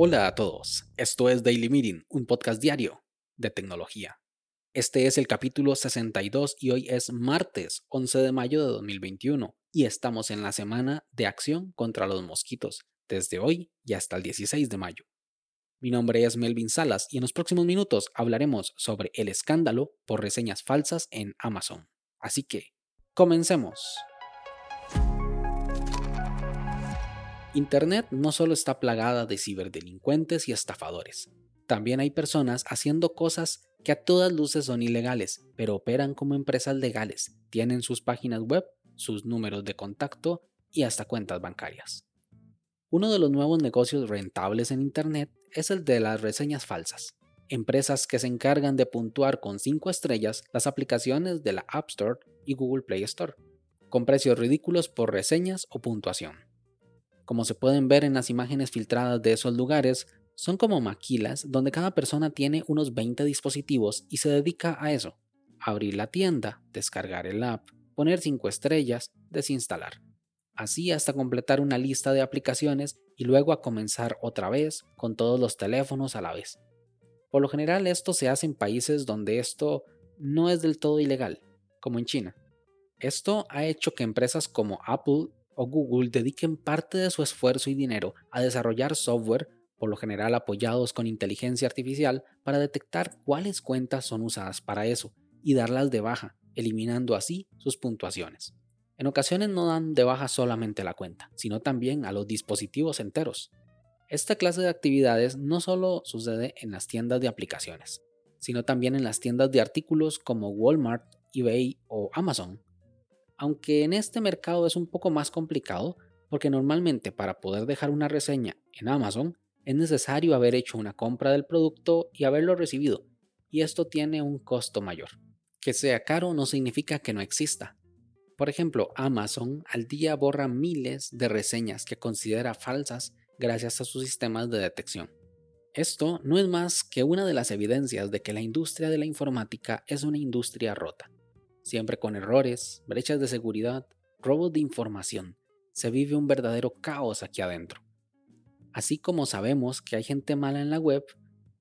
Hola a todos, esto es Daily Meeting, un podcast diario de tecnología. Este es el capítulo 62 y hoy es martes 11 de mayo de 2021 y estamos en la semana de acción contra los mosquitos, desde hoy y hasta el 16 de mayo. Mi nombre es Melvin Salas y en los próximos minutos hablaremos sobre el escándalo por reseñas falsas en Amazon. Así que, comencemos. Internet no solo está plagada de ciberdelincuentes y estafadores, también hay personas haciendo cosas que a todas luces son ilegales, pero operan como empresas legales, tienen sus páginas web, sus números de contacto y hasta cuentas bancarias. Uno de los nuevos negocios rentables en Internet es el de las reseñas falsas, empresas que se encargan de puntuar con 5 estrellas las aplicaciones de la App Store y Google Play Store, con precios ridículos por reseñas o puntuación. Como se pueden ver en las imágenes filtradas de esos lugares, son como maquilas donde cada persona tiene unos 20 dispositivos y se dedica a eso. Abrir la tienda, descargar el app, poner 5 estrellas, desinstalar. Así hasta completar una lista de aplicaciones y luego a comenzar otra vez con todos los teléfonos a la vez. Por lo general esto se hace en países donde esto no es del todo ilegal, como en China. Esto ha hecho que empresas como Apple o Google dediquen parte de su esfuerzo y dinero a desarrollar software, por lo general apoyados con inteligencia artificial, para detectar cuáles cuentas son usadas para eso y darlas de baja, eliminando así sus puntuaciones. En ocasiones no dan de baja solamente la cuenta, sino también a los dispositivos enteros. Esta clase de actividades no solo sucede en las tiendas de aplicaciones, sino también en las tiendas de artículos como Walmart, eBay o Amazon, aunque en este mercado es un poco más complicado porque normalmente para poder dejar una reseña en Amazon es necesario haber hecho una compra del producto y haberlo recibido, y esto tiene un costo mayor. Que sea caro no significa que no exista. Por ejemplo, Amazon al día borra miles de reseñas que considera falsas gracias a sus sistemas de detección. Esto no es más que una de las evidencias de que la industria de la informática es una industria rota siempre con errores, brechas de seguridad, robos de información. Se vive un verdadero caos aquí adentro. Así como sabemos que hay gente mala en la web,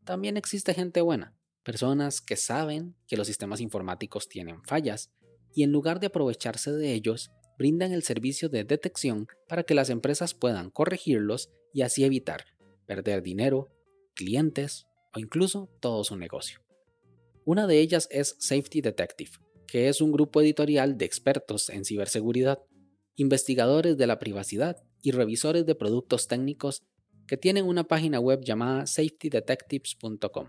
también existe gente buena, personas que saben que los sistemas informáticos tienen fallas y en lugar de aprovecharse de ellos, brindan el servicio de detección para que las empresas puedan corregirlos y así evitar perder dinero, clientes o incluso todo su negocio. Una de ellas es Safety Detective, que es un grupo editorial de expertos en ciberseguridad, investigadores de la privacidad y revisores de productos técnicos que tienen una página web llamada safetydetectives.com,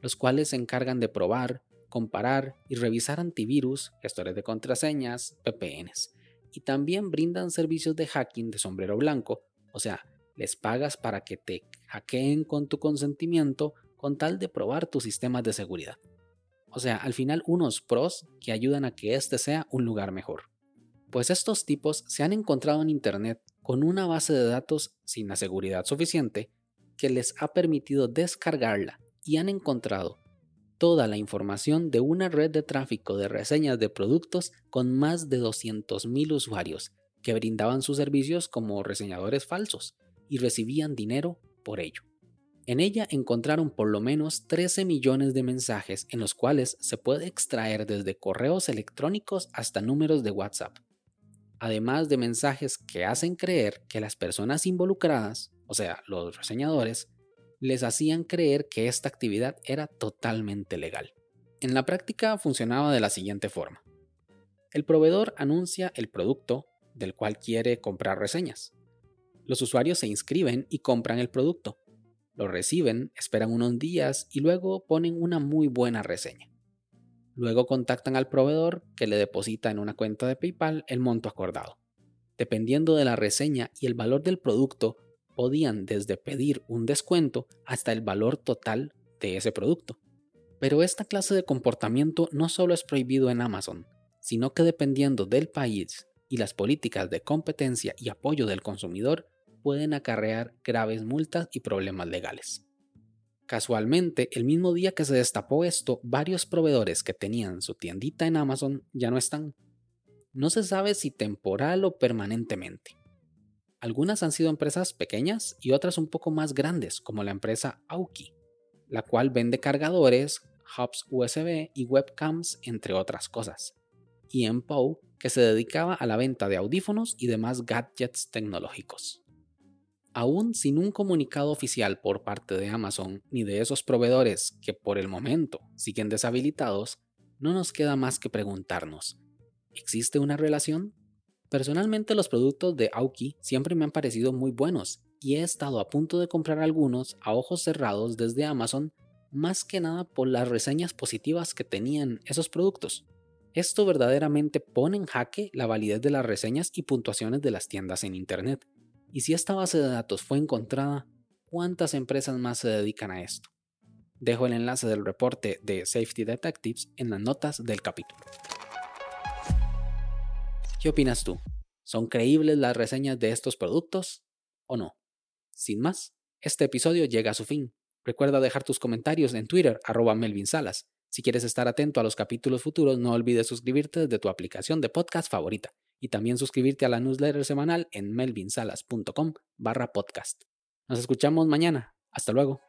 los cuales se encargan de probar, comparar y revisar antivirus, gestores de contraseñas, VPNs, y también brindan servicios de hacking de sombrero blanco, o sea, les pagas para que te hackeen con tu consentimiento con tal de probar tus sistemas de seguridad. O sea, al final unos pros que ayudan a que este sea un lugar mejor. Pues estos tipos se han encontrado en Internet con una base de datos sin la seguridad suficiente que les ha permitido descargarla y han encontrado toda la información de una red de tráfico de reseñas de productos con más de 200.000 usuarios que brindaban sus servicios como reseñadores falsos y recibían dinero por ello. En ella encontraron por lo menos 13 millones de mensajes en los cuales se puede extraer desde correos electrónicos hasta números de WhatsApp, además de mensajes que hacen creer que las personas involucradas, o sea, los reseñadores, les hacían creer que esta actividad era totalmente legal. En la práctica funcionaba de la siguiente forma. El proveedor anuncia el producto del cual quiere comprar reseñas. Los usuarios se inscriben y compran el producto, lo reciben, esperan unos días y luego ponen una muy buena reseña. Luego contactan al proveedor que le deposita en una cuenta de PayPal el monto acordado. Dependiendo de la reseña y el valor del producto, podían desde pedir un descuento hasta el valor total de ese producto. Pero esta clase de comportamiento no solo es prohibido en Amazon, sino que dependiendo del país y las políticas de competencia y apoyo del consumidor, pueden acarrear graves multas y problemas legales. Casualmente, el mismo día que se destapó esto, varios proveedores que tenían su tiendita en Amazon ya no están. no se sabe si temporal o permanentemente. Algunas han sido empresas pequeñas y otras un poco más grandes, como la empresa Auki, la cual vende cargadores, hubs USB y webcams, entre otras cosas. Y Empow, que se dedicaba a la venta de audífonos y demás gadgets tecnológicos. Aún sin un comunicado oficial por parte de Amazon ni de esos proveedores que por el momento siguen deshabilitados, no nos queda más que preguntarnos, ¿existe una relación? Personalmente los productos de Auki siempre me han parecido muy buenos y he estado a punto de comprar algunos a ojos cerrados desde Amazon más que nada por las reseñas positivas que tenían esos productos. Esto verdaderamente pone en jaque la validez de las reseñas y puntuaciones de las tiendas en Internet. Y si esta base de datos fue encontrada, ¿cuántas empresas más se dedican a esto? Dejo el enlace del reporte de Safety Detectives en las notas del capítulo. ¿Qué opinas tú? ¿Son creíbles las reseñas de estos productos o no? Sin más, este episodio llega a su fin. Recuerda dejar tus comentarios en Twitter, arroba Melvin Salas. Si quieres estar atento a los capítulos futuros, no olvides suscribirte desde tu aplicación de podcast favorita y también suscribirte a la newsletter semanal en melvinsalas.com barra podcast. Nos escuchamos mañana. Hasta luego.